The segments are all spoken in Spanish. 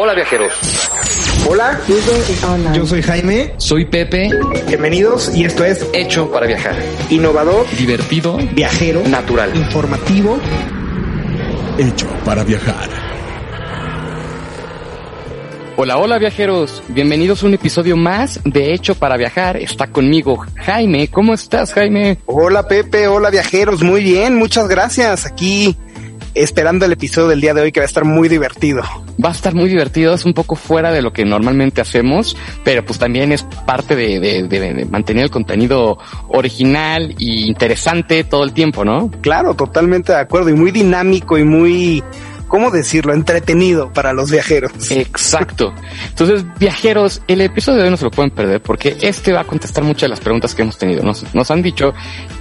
Hola viajeros. Hola, yo soy Jaime. Soy Pepe. Bienvenidos y esto es Hecho para viajar. Innovador, Divertido. viajero, Natural. informativo. Hecho para viajar. Hola, hola viajeros. Bienvenidos a un episodio más de Hecho para viajar. Está conmigo Jaime. ¿Cómo estás, Jaime? Hola Pepe, hola viajeros, muy bien, muchas gracias. Aquí esperando el episodio del día de hoy que va a estar muy divertido. Va a estar muy divertido, es un poco fuera de lo que normalmente hacemos, pero pues también es parte de, de- de- de mantener el contenido original y interesante todo el tiempo, ¿no? Claro, totalmente de acuerdo y muy dinámico y muy, ¿cómo decirlo? Entretenido para los viajeros. Exacto. Entonces, viajeros, el episodio de hoy no se lo pueden perder porque este va a contestar muchas de las preguntas que hemos tenido. Nos, han dicho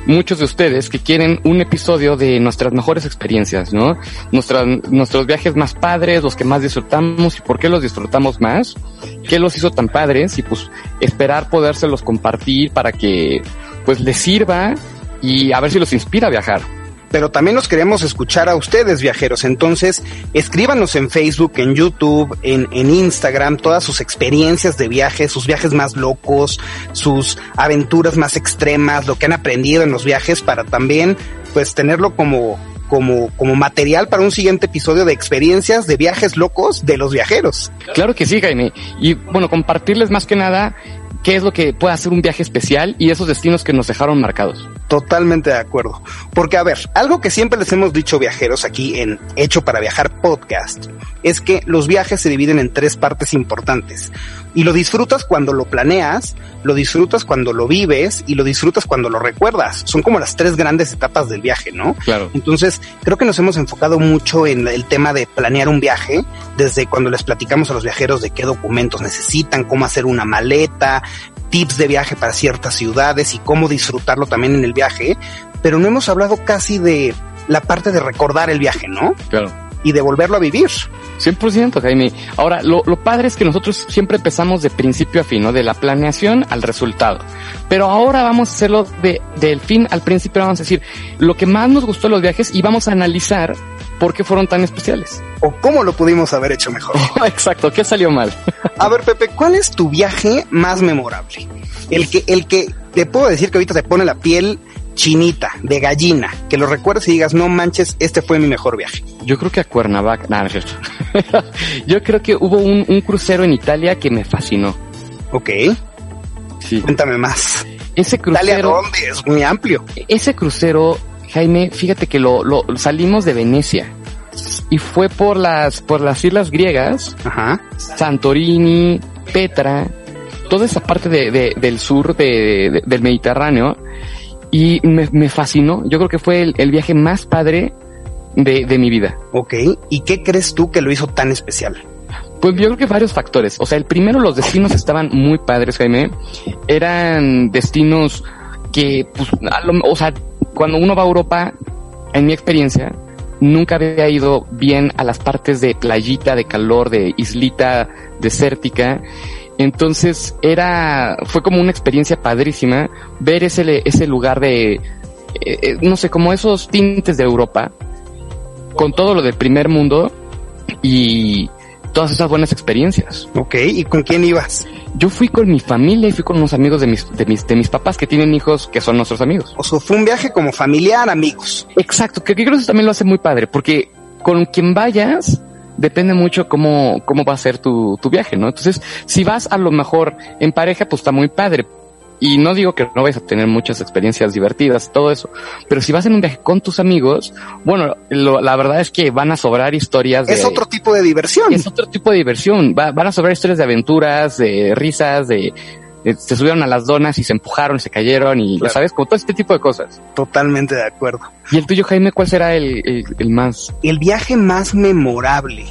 muchos de ustedes que quieren un episodio de nuestras mejores experiencias, ¿no? Nuestros viajes más padres, los que más disfrutamos y por qué los disfrutamos más, qué los hizo tan padres y pues esperar podérselos compartir para que pues les sirva y a ver si los inspira a viajar. Pero también los queremos escuchar a ustedes, viajeros. Entonces, escríbanos en Facebook, en YouTube, en, en Instagram, todas sus experiencias de viaje, sus viajes más locos, sus aventuras más extremas, lo que han aprendido en los viajes para también, pues, tenerlo como, como, como material para un siguiente episodio de experiencias de viajes locos de los viajeros. Claro que sí, Jaime. Y bueno, compartirles más que nada qué es lo que puede hacer un viaje especial y esos destinos que nos dejaron marcados. Totalmente de acuerdo. Porque, a ver, algo que siempre les hemos dicho viajeros aquí en Hecho para Viajar Podcast es que los viajes se dividen en tres partes importantes. Y lo disfrutas cuando lo planeas, lo disfrutas cuando lo vives y lo disfrutas cuando lo recuerdas. Son como las tres grandes etapas del viaje, ¿no? Claro. Entonces, creo que nos hemos enfocado mucho en el tema de planear un viaje, desde cuando les platicamos a los viajeros de qué documentos necesitan, cómo hacer una maleta, tips de viaje para ciertas ciudades y cómo disfrutarlo también en el viaje, pero no hemos hablado casi de la parte de recordar el viaje, ¿no? Claro. Y de volverlo a vivir. 100% Jaime. Ahora, lo, lo padre es que nosotros siempre empezamos de principio a fin, ¿no? De la planeación al resultado. Pero ahora vamos a hacerlo de, del fin al principio, vamos a decir lo que más nos gustó de los viajes y vamos a analizar por qué fueron tan especiales. O cómo lo pudimos haber hecho mejor. Exacto, ¿qué salió mal? A ver, Pepe, ¿cuál es tu viaje más memorable? El que, el que te puedo decir que ahorita te pone la piel chinita, de gallina, que lo recuerdes y digas, no manches, este fue mi mejor viaje. Yo creo que a Cuernavaca, nada, no es cierto. Yo creo que hubo un, un crucero en Italia que me fascinó. Ok, Sí. cuéntame más. Ese Italia, crucero, ¿dónde? Es muy amplio. ese crucero, Jaime, fíjate que lo, lo salimos de Venecia y fue por las por las islas griegas, Ajá. Santorini, Petra, toda esa parte de, de- del sur de- del Mediterráneo y me, me fascinó. Yo creo que fue el, el viaje más padre de, de mi vida. Ok, ¿y qué crees tú que lo hizo tan especial? Pues yo creo que varios factores. O sea, el primero, los destinos estaban muy padres, Jaime. Eran destinos que, pues, a lo- o sea, cuando uno va a Europa, en mi experiencia, nunca había ido bien a las partes de playita, de calor, de islita desértica. Entonces era, fue como una experiencia padrísima ver ese, ese lugar de, eh, eh, no sé, como esos tintes de Europa, con todo lo del primer mundo y todas esas buenas experiencias. Ok, ¿y con quién ibas? Yo fui con mi familia y fui con unos amigos de mis, de mis, de mis papás que tienen hijos que son nuestros amigos. O sea, fue un viaje como familiar, amigos. Exacto, que, que creo que eso también lo hace muy padre, porque con quien vayas depende mucho cómo, cómo va a ser tu, tu viaje, ¿no? Entonces, si vas a lo mejor en pareja, pues está muy padre. Y no digo que no vayas a tener muchas experiencias divertidas, todo eso, pero si vas en un viaje con tus amigos, bueno, lo- la verdad es que van a sobrar historias de... Es otro tipo de diversión. es otro tipo de diversión. Va- van a sobrar historias de aventuras, de risas, de, de- se subieron a las donas y se empujaron, se cayeron y, Claro. ¿sabes? Como todo este tipo de cosas. Totalmente de acuerdo. ¿Y el tuyo, Jaime, cuál será el, el, el más? El viaje más memorable.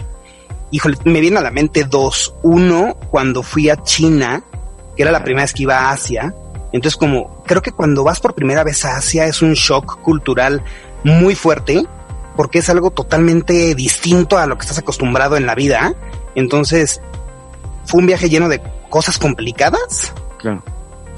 híjole, me viene a la mente dos. Uno, cuando fui a China, que era la primera vez que iba a Asia. Entonces, como creo que cuando vas por primera vez a Asia es un shock cultural muy fuerte, porque es algo totalmente distinto a lo que estás acostumbrado en la vida. Entonces, fue un viaje lleno de cosas complicadas. Claro.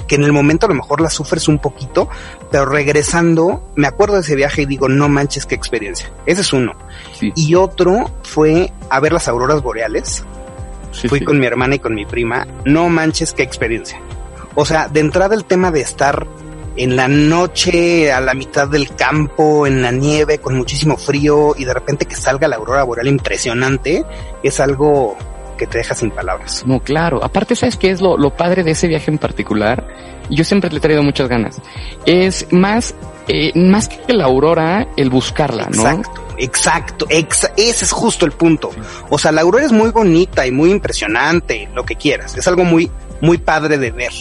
Que en el momento a lo mejor las sufres un poquito, pero regresando, me acuerdo de ese viaje y digo, no manches, qué experiencia. Ese es uno. Sí. Y otro fue a ver las auroras boreales. Sí, Fui sí. con mi hermana y con mi prima. No manches, qué experiencia. O sea, de entrada el tema de estar en la noche, a la mitad del campo, en la nieve, con muchísimo frío y de repente que salga la aurora boreal impresionante, es algo que te deja sin palabras. No, claro. Aparte, ¿sabes qué es lo, lo padre de ese viaje en particular? Yo siempre le he traído muchas ganas. Es más, eh, más que la aurora, el buscarla, ¿no? Exacto, exacto, exa- ese es justo el punto. O sea, la aurora es muy bonita y muy impresionante, lo que quieras. Es algo muy, muy padre de ver.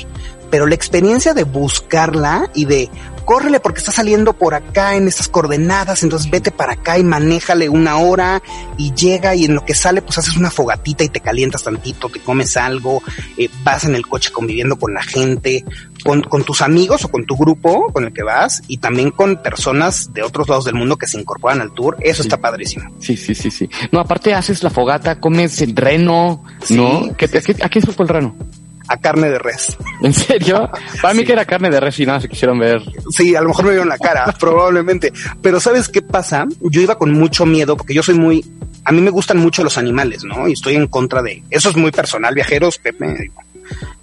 Pero la experiencia de buscarla y de córrele porque está saliendo por acá en estas coordenadas, entonces vete para acá y manéjale una hora y llega y en lo que sale pues haces una fogatita y te calientas tantito, te comes algo, eh, vas en el coche conviviendo con la gente, con, con tus amigos o con tu grupo con el que vas y también con personas de otros lados del mundo que se incorporan al tour, eso Sí. está padrísimo. Sí, sí, sí, sí. No, aparte haces la fogata, comes el reno, ¿no? Sí, ¿Qué, sí, qué- ¿A quién supo el reno? A carne de res. ¿En serio? Para mí Sí. que era carne de res y nada, se quisieron ver. Sí, a lo mejor me vieron la cara, probablemente. Pero ¿sabes qué pasa? Yo iba con mucho miedo porque yo soy muy... A mí me gustan mucho los animales, ¿no? Y estoy en contra de... Eso es muy personal, viajeros, Pepe.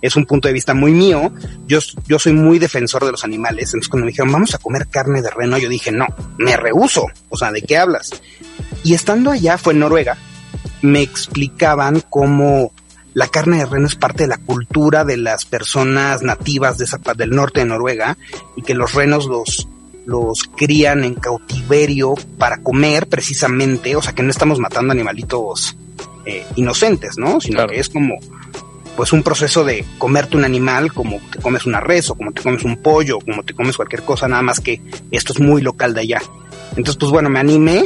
Es un punto de vista muy mío. Yo, yo soy muy defensor de los animales. Entonces cuando me dijeron, vamos a comer carne de reno, yo dije, no, me rehuso. O sea, ¿de qué hablas? Y estando allá, fue en Noruega, me explicaban cómo la carne de reno es parte de la cultura de las personas nativas de esa del norte de Noruega y que los renos los los crían en cautiverio para comer precisamente, o sea que no estamos matando animalitos eh, inocentes, ¿no? Sino Claro. que es como pues un proceso de comerte un animal como te comes una res o como te comes un pollo, o como te comes cualquier cosa, nada más que esto es muy local de allá. Entonces, pues bueno, me animé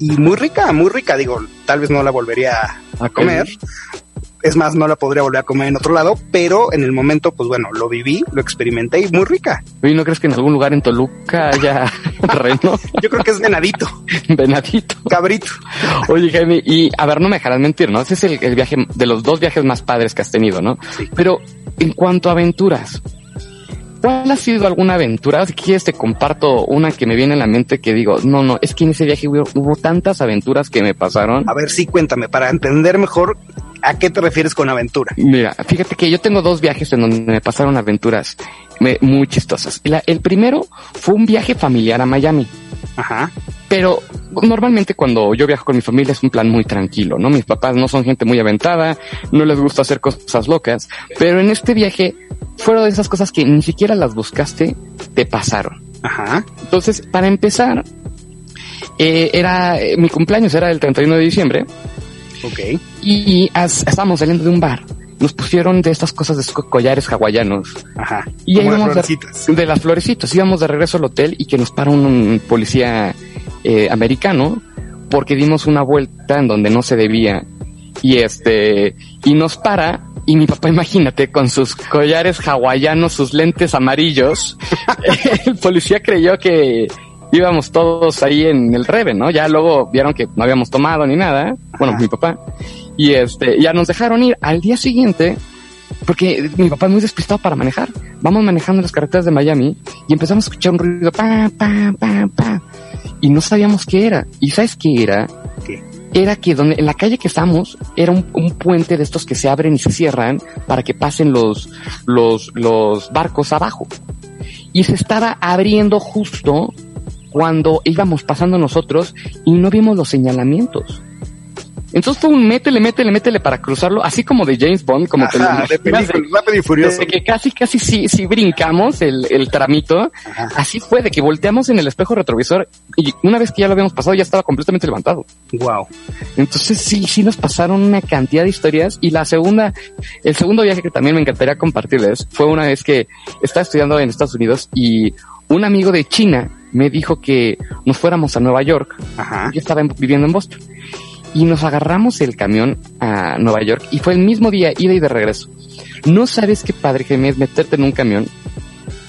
y muy rica, muy rica, digo, tal vez no la volvería a comer. Es más, no la podría volver a comer en otro lado, pero en el momento, pues bueno, lo viví, lo experimenté y muy rica. Oye, ¿no crees que en algún lugar en Toluca haya reno? Yo creo que es venadito, Venadito. cabrito. Oye, Jaime, y a ver, no me dejarás mentir, ¿no? Ese es el, el viaje de los dos viajes más padres que has tenido, ¿no? Sí. Pero en cuanto a aventuras, ¿cuál ha sido alguna aventura? Si quieres te comparto una que me viene a la mente que digo, no, no, es que en ese viaje hubo, hubo tantas aventuras que me pasaron. A ver, sí, cuéntame, para entender mejor a qué te refieres con aventura. Mira, fíjate que yo tengo dos viajes en donde me pasaron aventuras muy chistosas. La- el primero fue un viaje familiar a Miami. Ajá, Pero normalmente cuando yo viajo con mi familia es un plan muy tranquilo, ¿no? Mis papás no son gente muy aventada, no les gusta hacer cosas locas, pero en este viaje fueron de esas cosas que ni siquiera las buscaste, te pasaron. ajá, Entonces, para empezar, eh, era eh, mi cumpleaños era el 31 de diciembre ok. y as- estábamos saliendo de un bar. Nos pusieron de estas cosas de estos collares hawaianos Ajá. Y ahí las florecitas. de las florecitas. Íbamos de regreso al hotel y que nos para un, un policía eh, americano porque dimos una vuelta en donde no se debía y este y nos para y mi papá imagínate con sus collares hawaianos, sus lentes amarillos, el policía creyó que íbamos todos ahí en el reve, ¿no? Ya luego vieron que no habíamos tomado ni nada, bueno, Ajá. mi papá, y este, ya nos dejaron ir al día siguiente porque mi papá es muy despistado para manejar. Vamos manejando las carreteras de Miami y empezamos a escuchar un ruido, pa, pa, pa, pa, y no sabíamos qué era. ¿Y sabes qué era? ¿Qué? Era que donde, en la calle que estamos, era un, un puente de estos que se abren y se cierran para que pasen los, los, los barcos abajo. Y se estaba abriendo justo cuando íbamos pasando nosotros y no vimos los señalamientos. Entonces fue un métele, métele, métele para cruzarlo, así como de James Bond, como Ajá, de película, rápido y furioso. de que casi, casi sí, sí brincamos el, el tramito. Ajá. Así fue, de que volteamos en el espejo retrovisor y una vez que ya lo habíamos pasado ya estaba completamente levantado. Wow. Entonces sí, sí nos pasaron una cantidad de historias y la segunda, el segundo viaje que también me encantaría compartirles fue una vez que estaba estudiando en Estados Unidos y un amigo de China me dijo que nos fuéramos a Nueva York Ajá. yo estaba en- viviendo en Boston. y nos agarramos el camión a Nueva York y fue el mismo día, ida y de regreso. No sabes qué padre que es meterte en un camión,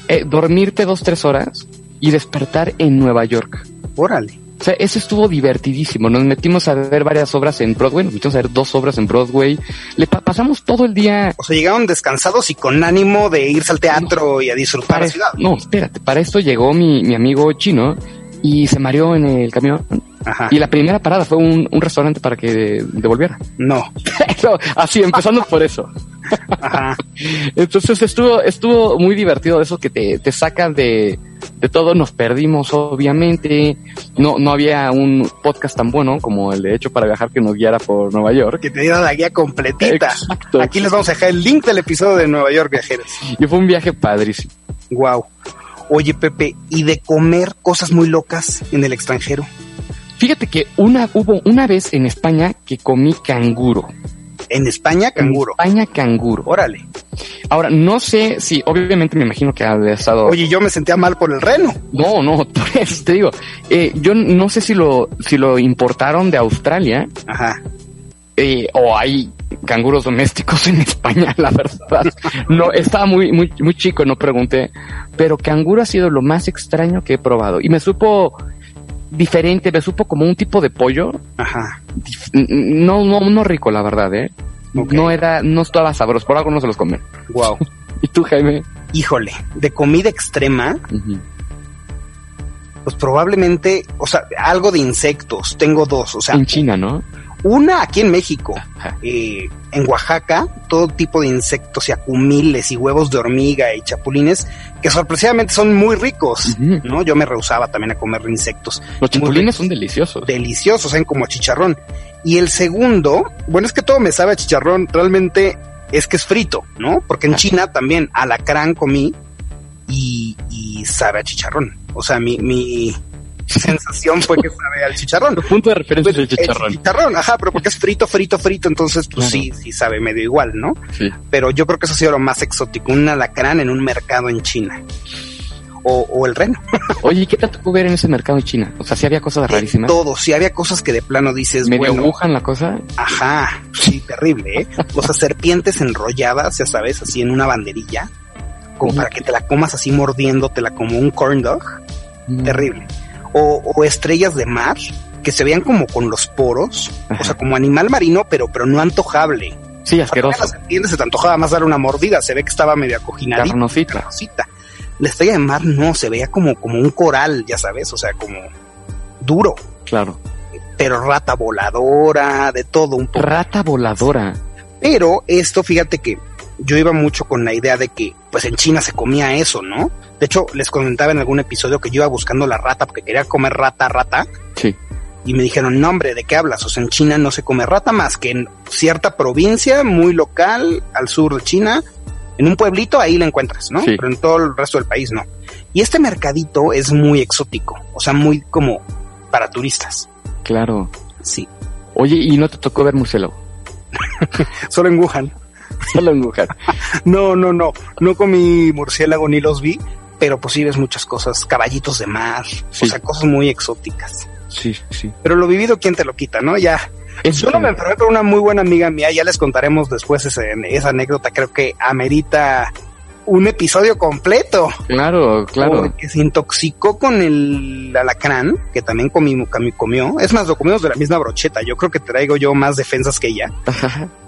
eh, dormirte dos, tres horas y despertar en Nueva York. Órale. O sea, eso estuvo divertidísimo. Nos metimos a ver varias obras en Broadway, nos metimos a ver dos obras en Broadway. Le pa- pasamos todo el día. O sea, llegaron descansados y con ánimo de irse al teatro y a disfrutar Para la ciudad. no, espérate, para esto llegó mi, mi amigo chino y se mareó en el camión. Ajá. Y la primera parada fue un, un restaurante para que devolviera. No. Eso, así, empezando por eso. Ajá. Entonces estuvo, estuvo muy divertido eso que te, te saca de, de todo. Nos perdimos, obviamente. No, no había un podcast tan bueno como el de Hecho para Viajar que nos guiara por Nueva York. Que te diera la guía completita. Exacto. Aquí les vamos a dejar el link del episodio de Nueva York Viajeros. Y fue un viaje padrísimo. Wow. Oye, Pepe, ¿y de comer cosas muy locas en el extranjero? Fíjate que una, hubo una vez en España que comí canguro. En España, canguro. En España canguro. Órale. Ahora, no sé si, obviamente me imagino que ha estado... Oye, yo me sentía mal por el reno. No, no, por eso te digo. Eh, yo no sé si lo, si lo importaron de Australia Ajá. eh, o hay canguros domésticos en España, la verdad. No, estaba muy, muy, muy chico, no pregunté. Pero canguro ha sido lo más extraño que he probado. Y me supo diferente, me supo como un tipo de pollo. Ajá. No, no, no rico, la verdad, eh. No era, no estaba sabroso, por algo no se los comen. Wow. ¿Y tú, Jaime? Híjole, de comida extrema, pues probablemente, o sea, algo de insectos. Tengo dos, o sea, en China, ¿no? Una aquí en México, eh, en Oaxaca, todo tipo de insectos y acumiles y huevos de hormiga y chapulines que sorpresivamente son muy ricos. ¿no? Yo me rehusaba también a comer insectos Los chapulines son deliciosos. deliciosos, saben como chicharrón. Y el segundo, bueno, es que todo me sabe a chicharrón, realmente es que es frito, ¿no? Porque en China también alacrán comí y, y sabe a chicharrón. O sea, mi, mi sensación fue que sabe al chicharrón. Tu punto de referencia es el chicharrón. El chicharrón, ajá, pero porque es frito, frito, frito, entonces pues sí, sí sabe medio igual, ¿no? Sí. Pero yo creo que eso ha sido lo más exótico, un alacrán en un mercado en China. O, o el reno. Oye, ¿y qué te tocó ver en ese mercado de China? O sea, sí había cosas rarísimas. todo, si había cosas que de plano dices, Medio bueno, agujan la cosa. Ajá, sí, terrible, ¿eh? O sea, serpientes enrolladas, ya sabes, así en una banderilla, como para que te la comas así mordiéndotela como un corn dog, Mm. terrible. O, o estrellas de mar que se veían como con los poros, Ajá. o sea, como animal marino, pero, pero no antojable. Sí, O sea, la asqueroso. se te antojaba más dar una mordida, se ve que estaba medio acoginadita. Carnosita. carnosita. La estrella de mar no, se veía como, como un coral, ya sabes, o sea, como duro, Claro. pero rata voladora, de todo un poco. Rata voladora. Pero esto, fíjate que yo iba mucho con la idea de que, pues en China se comía eso, ¿no? De hecho, les comentaba en algún episodio que yo iba buscando la rata porque quería comer rata, rata. Sí. Y me dijeron, no, hombre, ¿de qué hablas? O sea, en China no se come rata más que en cierta provincia muy local, al sur de China. En un pueblito ahí la encuentras, ¿no? Sí. Pero en todo el resto del país no. Y este mercadito es muy exótico, o sea, muy como para turistas. Claro. Sí. Oye, ¿y no te tocó ver murciélago? Solo en Wuhan. Solo en Wuhan. No, no, no. No comí murciélago ni los vi, pero pues sí ves muchas cosas. Caballitos de mar, Sí. o sea, cosas muy exóticas. Sí, sí. Pero lo vivido, ¿quién te lo quita, no? Ya. Yo no me enfermé, pero una muy buena amiga mía, ya les contaremos después ese- esa anécdota. Creo que amerita un episodio completo. Claro, claro. Porque se intoxicó con el alacrán, que también comí, comi- comió. Es más, lo comimos de la misma brocheta. Yo creo que traigo yo más defensas que ella.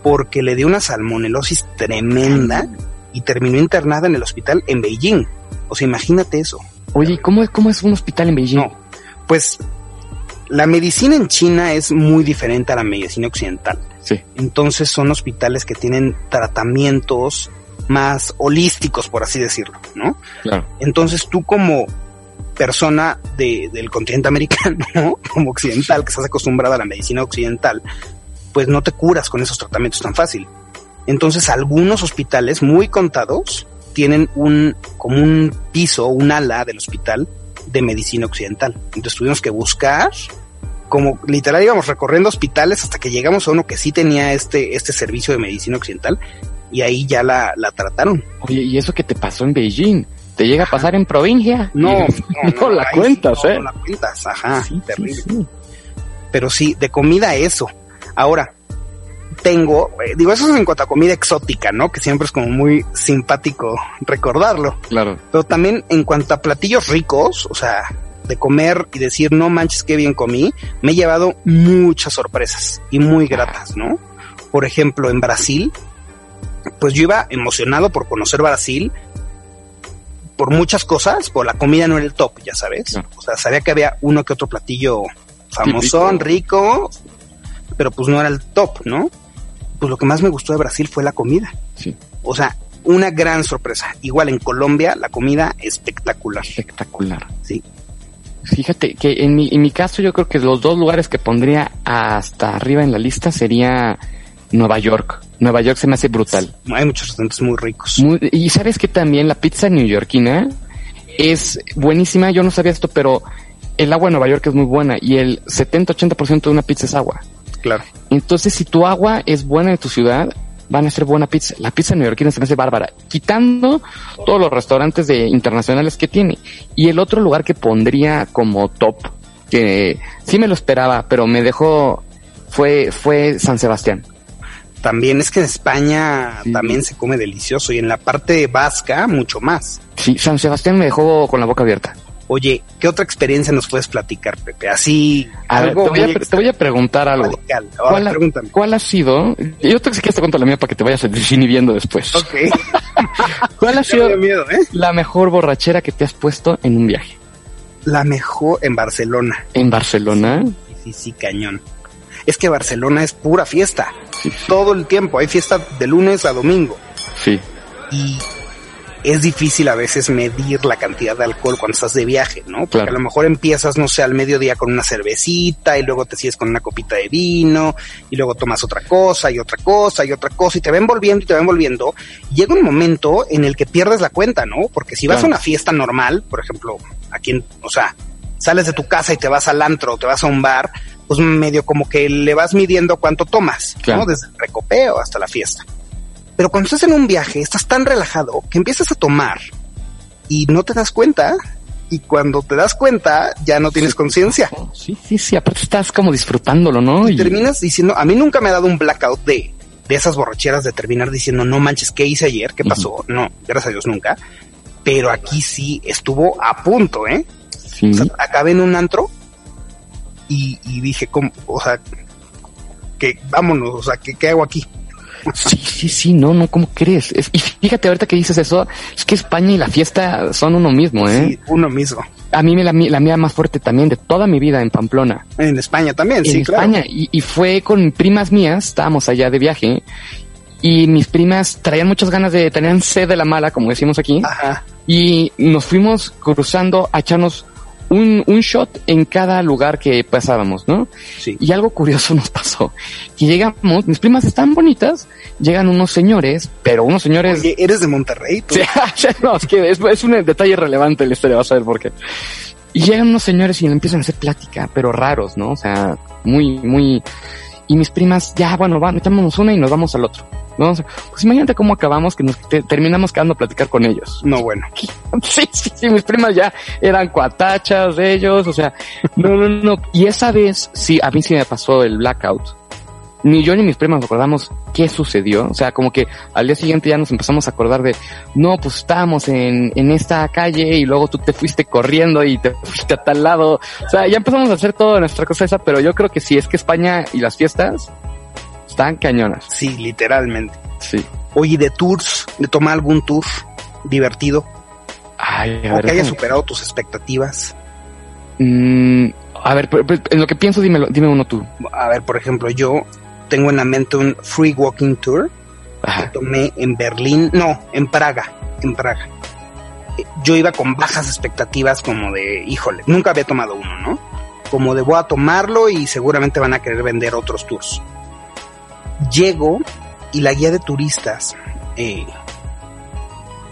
porque le dio una salmonelosis tremenda y terminó internada en el hospital en Beijing. O sea, imagínate eso. Oye, ¿y ¿cómo es, cómo es un hospital en Beijing? No, pues la medicina en China es muy diferente a la medicina occidental. Sí. Entonces son hospitales que tienen tratamientos más holísticos, por así decirlo, ¿no? Claro. Entonces tú como persona de- del continente americano, ¿no? como occidental, que estás acostumbrada a la medicina occidental, pues no te curas con esos tratamientos tan fácil. Entonces algunos hospitales muy contados tienen un, como un piso, un ala del hospital de medicina occidental. Entonces tuvimos que buscar, como literal íbamos recorriendo hospitales hasta que llegamos a uno que sí tenía este, este servicio de medicina occidental y ahí ya la, la trataron. Oye, ¿y eso que te pasó en Beijing? ¿Te llega a pasar en provincia? No, no, la cuentas, ¿eh? No la cuentas, ajá, Sí, terrible. sí. Pero sí, de comida eso. Ahora, tengo, eh, digo, eso es en cuanto a comida exótica, ¿no? Que siempre es como muy simpático recordarlo. Claro. Pero también en cuanto a platillos ricos, o sea, de comer y decir, no manches, qué bien comí, me he llevado muchas sorpresas y muy gratas, ¿no? Por ejemplo, en Brasil, pues yo iba emocionado por conocer Brasil por muchas cosas, por la comida no era el top, ya sabes. No. O sea, sabía que había uno que otro platillo famosón, rico, pero pues no era el top, ¿no? Pues lo que más me gustó de Brasil fue la comida. Sí. O sea, una gran sorpresa. Igual en Colombia, la comida espectacular. Espectacular. Sí. Fíjate que en mi, en mi caso yo creo que los dos lugares que pondría hasta arriba en la lista sería Nueva York. Nueva York se me hace brutal. Hay muchos restaurantes muy ricos. Muy- y sabes que también la pizza neoyorquina es buenísima. Yo no sabía esto, pero el agua de Nueva York es muy buena y el 70-80% de una pizza es agua. Claro. Entonces, si tu agua es buena en tu ciudad, van a ser buena pizza. La pizza neoyorquina se me hace bárbara, quitando todos los restaurantes de internacionales que tiene. Y el otro lugar que pondría como top, que sí me lo esperaba, pero me dejó, fue, fue San Sebastián. También es que en España Sí. también se come delicioso y en la parte vasca mucho más. Sí, San Sebastián me dejó con la boca abierta. Oye, ¿qué otra experiencia nos puedes platicar, Pepe? Así, algo te, voy a, muy pre- te voy a preguntar algo. radical. Ahora, ¿Cuál, ha- pregúntame. cuál ha sido? Yo te si quieres te cuento la mía para que te vayas desinhibiendo después. Ok. ¿Cuál ha sido miedo, ¿eh? la mejor borrachera que te has puesto en un viaje? La mejor en Barcelona. ¿En Barcelona? Sí, sí, sí, cañón. Es que Barcelona es pura fiesta. Sí, sí. Todo el tiempo. Hay fiesta de lunes a domingo. Sí. y es difícil a veces medir la cantidad de alcohol cuando estás de viaje, ¿no? Porque Claro. a lo mejor empiezas, no sé, al mediodía con una cervecita y luego te sigues con una copita de vino y luego tomas otra cosa y otra cosa y otra cosa y te va envolviendo y te va envolviendo. Llega un momento en el que pierdes la cuenta, ¿no? Porque si vas Claro. a una fiesta normal, por ejemplo, aquí en, o sea, sales de tu casa y te vas al antro o te vas a un bar, pues medio como que le vas midiendo cuánto tomas, Claro. ¿no? Desde el recopeo hasta la fiesta. Pero cuando estás en un viaje, estás tan relajado que empiezas a tomar y no te das cuenta. Y cuando te das cuenta, ya no tienes conciencia. Sí, sí, sí. Aparte estás como disfrutándolo, ¿no? Y terminas diciendo, a mí nunca me ha dado un blackout de, de esas borracheras de terminar diciendo, no manches, ¿qué hice ayer? ¿Qué pasó? No, gracias a Dios nunca. Pero aquí sí estuvo a punto, ¿eh? Sí. O sea, acabé en un antro y, y dije, ¿cómo? O sea, que vámonos, o sea, ¿qué, qué hago aquí? Sí, sí, sí, no, no, ¿cómo crees? Es- y fíjate ahorita que dices eso, es que España y la fiesta son uno mismo, ¿eh? Sí, uno mismo. A mí me la, la mía más fuerte también de toda mi vida en Pamplona. En España también, en sí, claro. España. Y, y fue con primas mías, estábamos allá de viaje, y mis primas traían muchas ganas de, tenían sed de la mala, como decimos aquí, Ajá. y nos fuimos cruzando a echarnos un, un shot en cada lugar que pasábamos, ¿no? Sí. Y algo curioso nos pasó, que llegamos, mis primas están bonitas, llegan unos señores, pero unos señores... Oye, eres de Monterrey, tú. Sí, no, es que es, es un detalle relevante la historia, vas a ver por qué. Y llegan unos señores y le empiezan a hacer plática, pero raros, ¿no? O sea, muy, muy... Y mis primas, ya, bueno, va, metámonos una y nos vamos al otro. Sea, Pues imagínate cómo acabamos que nos te- terminamos quedando a platicar con ellos. No, bueno. Sí, sí, sí, mis primas ya eran cuatachas de ellos, o sea, no, no, no. Y esa vez, sí, a mí sí me pasó el blackout. Ni yo ni mis primas nos acordamos qué sucedió. O sea, como que al día siguiente ya nos empezamos a acordar de, no, pues estábamos en, en esta calle y luego tú te fuiste corriendo y te fuiste a tal lado. O sea, ya empezamos a hacer toda nuestra cosa esa, pero yo creo que sí, es que España y las fiestas están cañonas. Sí, literalmente. Sí. Oye, de tours, de tomar algún tour divertido Ay, a o ver, que haya superado tus expectativas. Mm, a ver, en lo que pienso, dímelo, dime uno tú. A ver, por ejemplo, yo tengo en la mente un free walking tour que tomé en Berlín, no, en Praga, en Praga. Eh, Yo iba con bajas expectativas como de, híjole, nunca había tomado uno, ¿no? Como de voy a tomarlo y seguramente van a querer vender otros tours. Llego y la guía de turistas, eh,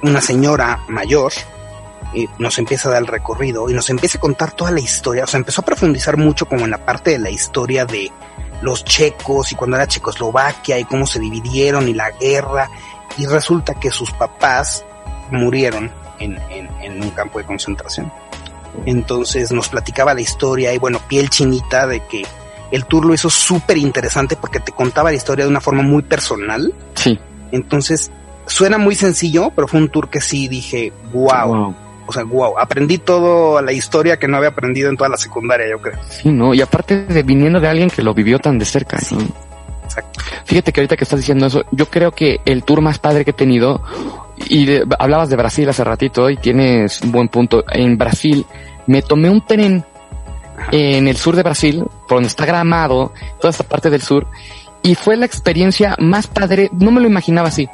una señora mayor, eh, nos empieza a dar el recorrido y nos empieza a contar toda la historia. O sea, empezó a profundizar mucho como en la parte de la historia de los checos y cuando era Checoslovaquia y cómo se dividieron y la guerra. Y resulta que sus papás murieron en, en, en un campo de concentración. Entonces nos platicaba la historia y bueno, piel chinita de que el tour lo hizo súper interesante porque te contaba la historia de una forma muy personal. Sí. Entonces, suena muy sencillo, pero fue un tour que sí dije, wow. Wow. O sea, wow, aprendí todo la historia que no había aprendido en toda la secundaria, yo creo. Sí, ¿no? Y aparte de viniendo de alguien que lo vivió tan de cerca. ¿no? Exacto. Fíjate que ahorita que estás diciendo eso, yo creo que el tour más padre que he tenido, y de- hablabas de Brasil hace ratito y tienes un buen punto, en Brasil me tomé un tren en el sur de Brasil, por donde está Gramado, toda esta parte del sur, y fue la experiencia más padre, no me lo imaginaba así.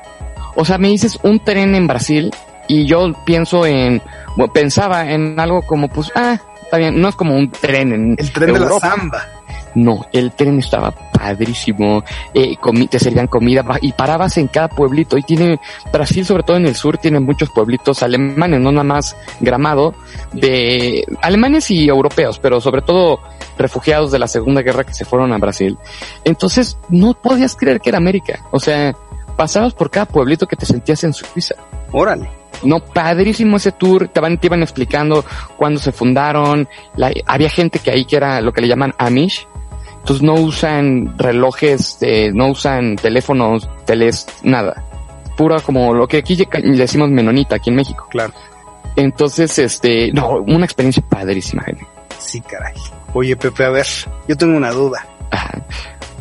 O sea, me dices un tren en Brasil y yo pienso en, bueno, pensaba en algo como pues, ah, está bien, no es como un tren en El tren de la samba. No, el tren estaba padrísimo, eh, te servían comida y parabas en cada pueblito y tiene, Brasil sobre todo en el sur tiene muchos pueblitos alemanes, no nada más gramado, de alemanes y europeos, pero sobre todo refugiados de la Segunda Guerra que se fueron a Brasil. Entonces no podías creer que era América, o sea, pasabas por cada pueblito que te sentías en Suiza. Órale. No, padrísimo ese tour, te, van, te iban explicando cuándo se fundaron, la- había gente que ahí que era lo que le llaman Amish, entonces no usan relojes, eh, no usan teléfonos, teles, nada. Pura como lo que aquí le decimos menonita aquí en México. Claro. Entonces, este, no, una experiencia padrísima, gente. Sí, caray. Oye, Pepe, a ver, yo tengo una duda. Ajá.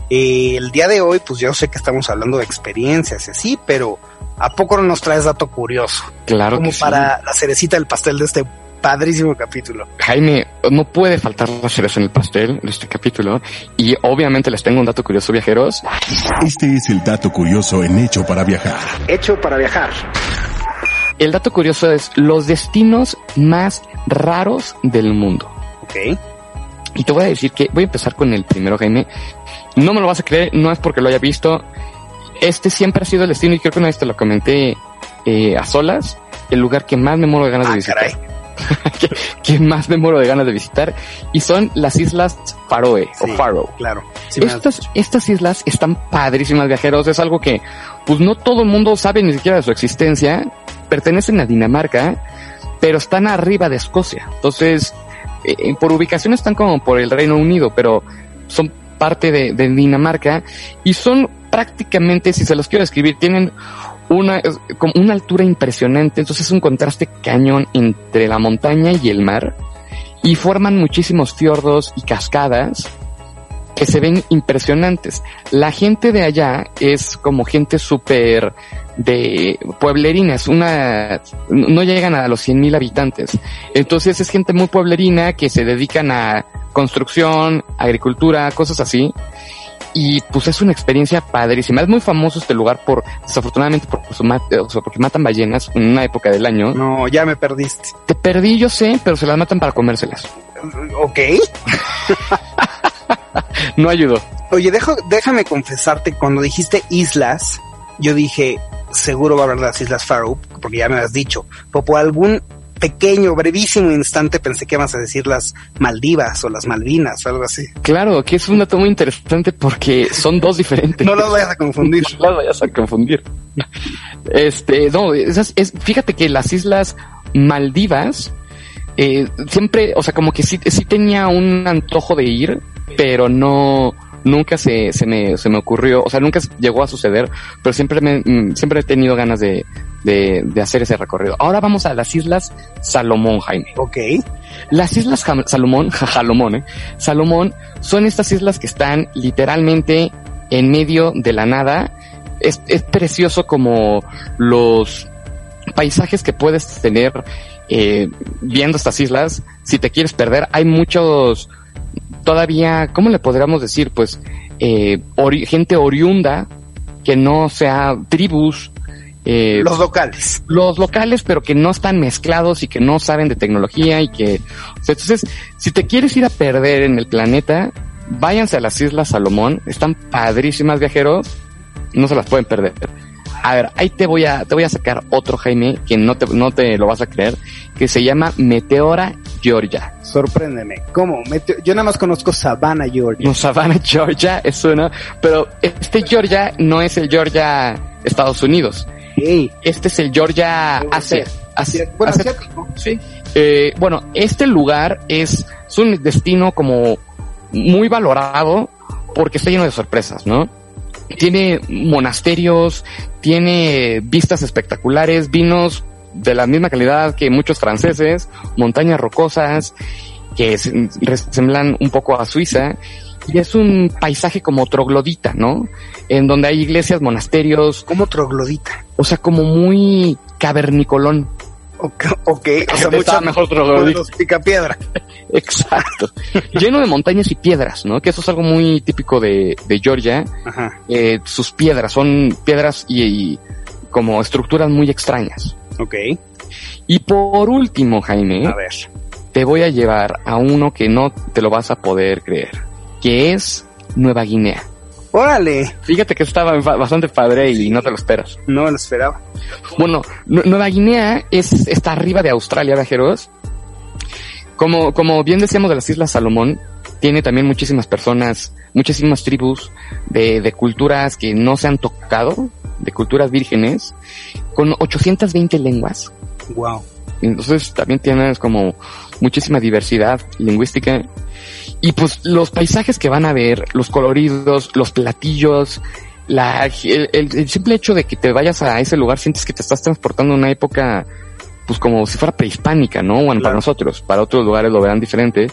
Eh, el día de hoy, pues yo sé que estamos hablando de experiencias y así, pero ¿a poco no nos traes dato curioso? Claro Como que sí. para la cerecita del pastel de este padrísimo capítulo. Jaime, no puede faltar la cereza en el pastel de este capítulo y obviamente les tengo un dato curioso, viajeros. Este es el dato curioso en Hecho para Viajar. Hecho para viajar. El dato curioso es los destinos más raros del mundo. Ok. Y te voy a decir que voy a empezar con el primero, Jaime. No me lo vas a creer, no es porque lo haya visto. Este siempre ha sido el destino y creo que una vez te lo comenté eh, a solas. El lugar que más me muero de ganas de Ah, visitar. caray. Que, que más me muero de ganas de visitar. Y son las islas Faroe Sí, o Faroe. Claro. Sí Estas, estas islas están padrísimas, viajeros. Es algo que, pues no todo el mundo sabe ni siquiera de su existencia. Pertenecen a Dinamarca, pero están arriba de Escocia. Entonces, eh, por ubicación están como por el Reino Unido, pero son parte de, de Dinamarca y son prácticamente, si se los quiero describir, tienen una, como una altura impresionante. Entonces es un contraste cañón entre la montaña y el mar y forman muchísimos fiordos y cascadas que se ven impresionantes. La gente de allá es como gente súper de pueblerinas, una, no llegan a los 100 mil habitantes. Entonces es gente muy pueblerina que se dedican a construcción, agricultura, cosas así. Y pues es una experiencia padrísima. Es muy famoso este lugar por, desafortunadamente, por, su ma- o sea, porque matan ballenas en una época del año. No, ya me perdiste. Te perdí, yo sé, pero se las matan para comérselas. Ok. No ayudó. Oye, dejo, déjame confesarte, cuando dijiste islas, yo dije, seguro va a hablar de las Islas Faroe, porque ya me has dicho, pero por algún pequeño, brevísimo instante pensé que ibas a decir las Maldivas o las Malvinas o algo así. Claro, que es un dato muy interesante porque son dos diferentes. No las vayas a confundir. No las vayas a confundir. Este, no, esas, es, fíjate que las islas Maldivas, eh, siempre, o sea, como que sí, sí tenía un antojo de ir, pero no, nunca se, se me, se me ocurrió, o sea, nunca llegó a suceder, pero siempre me, mm, siempre he tenido ganas de, de, de hacer ese recorrido. Ahora vamos a las islas Salomón, Jaime. Ok. Las islas Jam- Salomón, Jalomón, ¿eh? Salomón, son estas islas que están literalmente en medio de la nada. Es, es precioso como los paisajes que puedes tener eh, viendo estas islas. Si te quieres perder, hay muchos todavía, ¿cómo le podríamos decir? Pues eh, ori- gente oriunda que no sea tribus. Eh, Los locales. los locales, pero que no están mezclados y que no saben de tecnología y que, o sea, entonces, si te quieres ir a perder en el planeta, váyanse a las Islas Salomón, están padrísimas viajeros, no se las pueden perder. A ver, ahí te voy a, te voy a sacar otro Jaime que no te, no te lo vas a creer, que se llama Meteora Georgia. Sorpréndeme. ¿Cómo? Mete- Yo nada más conozco Savannah, Georgia. No, Savannah, Georgia, es una, pero este Georgia no es el Georgia Estados Unidos, Este es el Georgia Asia. Asia- Bueno, Asia- asiático. Sí. Eh, bueno, este lugar es, es un destino como muy valorado porque está lleno de sorpresas, ¿no? Tiene monasterios, tiene vistas espectaculares, vinos de la misma calidad que muchos franceses, montañas rocosas que resemblan un poco a Suiza y es un paisaje como troglodita, ¿no? En donde hay iglesias, monasterios. Como troglodita. O sea, como muy cavernicolón. Ok, okay. o sea, mucho mejor troglodita. Pica piedra. Exacto. Lleno de montañas y piedras, ¿no? Que eso es algo muy típico de, de Georgia. Ajá. Eh, sus piedras son piedras y, y, como estructuras muy extrañas. Ok. Y por último, Jaime. A ver. Te voy a llevar a uno que no te lo vas a poder creer que es Nueva Guinea. Órale. Fíjate que estaba bastante padre y no te lo esperas. No me lo esperaba. Bueno, Nueva Guinea es, está arriba de Australia, viajeros. Como, como bien decíamos de las Islas Salomón, tiene también muchísimas personas, muchísimas tribus de, de culturas que no se han tocado, de culturas vírgenes, con 820 lenguas. Wow. Entonces también tienes como muchísima diversidad lingüística y pues los paisajes que van a ver, los coloridos, los platillos, la, el, simple hecho de que te vayas a ese lugar sientes que te estás transportando a una época pues como si fuera prehispánica, ¿no? Bueno, para nosotros, para otros lugares lo verán diferente.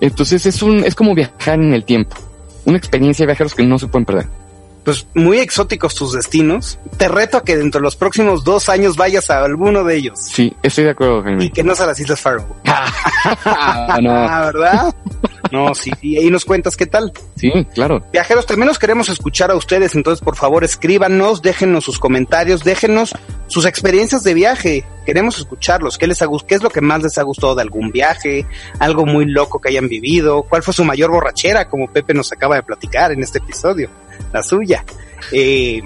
Entonces es un, es como viajar en el tiempo. Una experiencia de viajeros que no se pueden perder pues muy exóticos tus destinos. Te reto a que dentro de los próximos dos años vayas a alguno de ellos. Sí, estoy de acuerdo, Jaime. Y que no sea las Islas Faroe. ah, no. Ah, ¿verdad? No, sí, y ahí nos cuentas qué tal. Sí, claro. Viajeros, también nos queremos escuchar a ustedes, entonces por favor escríbanos, déjenos sus comentarios, déjenos sus experiencias de viaje. Queremos escucharlos. ¿Qué les ha ¿Qué es lo que más les ha gustado de algún viaje? Algo muy loco que hayan vivido. ¿Cuál fue su mayor borrachera? Como Pepe nos acaba de platicar en este episodio. La suya. Eh,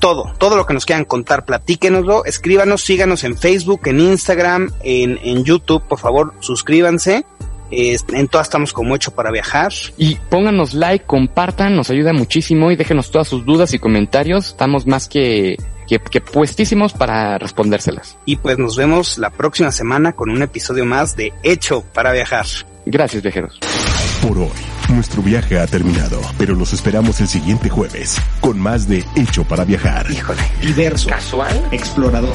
todo, todo lo que nos quieran contar, platíquenoslo, escríbanos, síganos en Facebook, en Instagram, en, en YouTube, por favor, suscríbanse en todas estamos como hecho para viajar. Y pónganos like, compartan, nos ayuda muchísimo y déjenos todas sus dudas y comentarios. Estamos más que, que, que puestísimos para respondérselas. Y pues nos vemos la próxima semana con un episodio más de Hecho para viajar. Gracias, viajeros. Por hoy, nuestro viaje ha terminado, pero los esperamos el siguiente jueves con más de Hecho para viajar. Híjole, diverso, casual, explorador.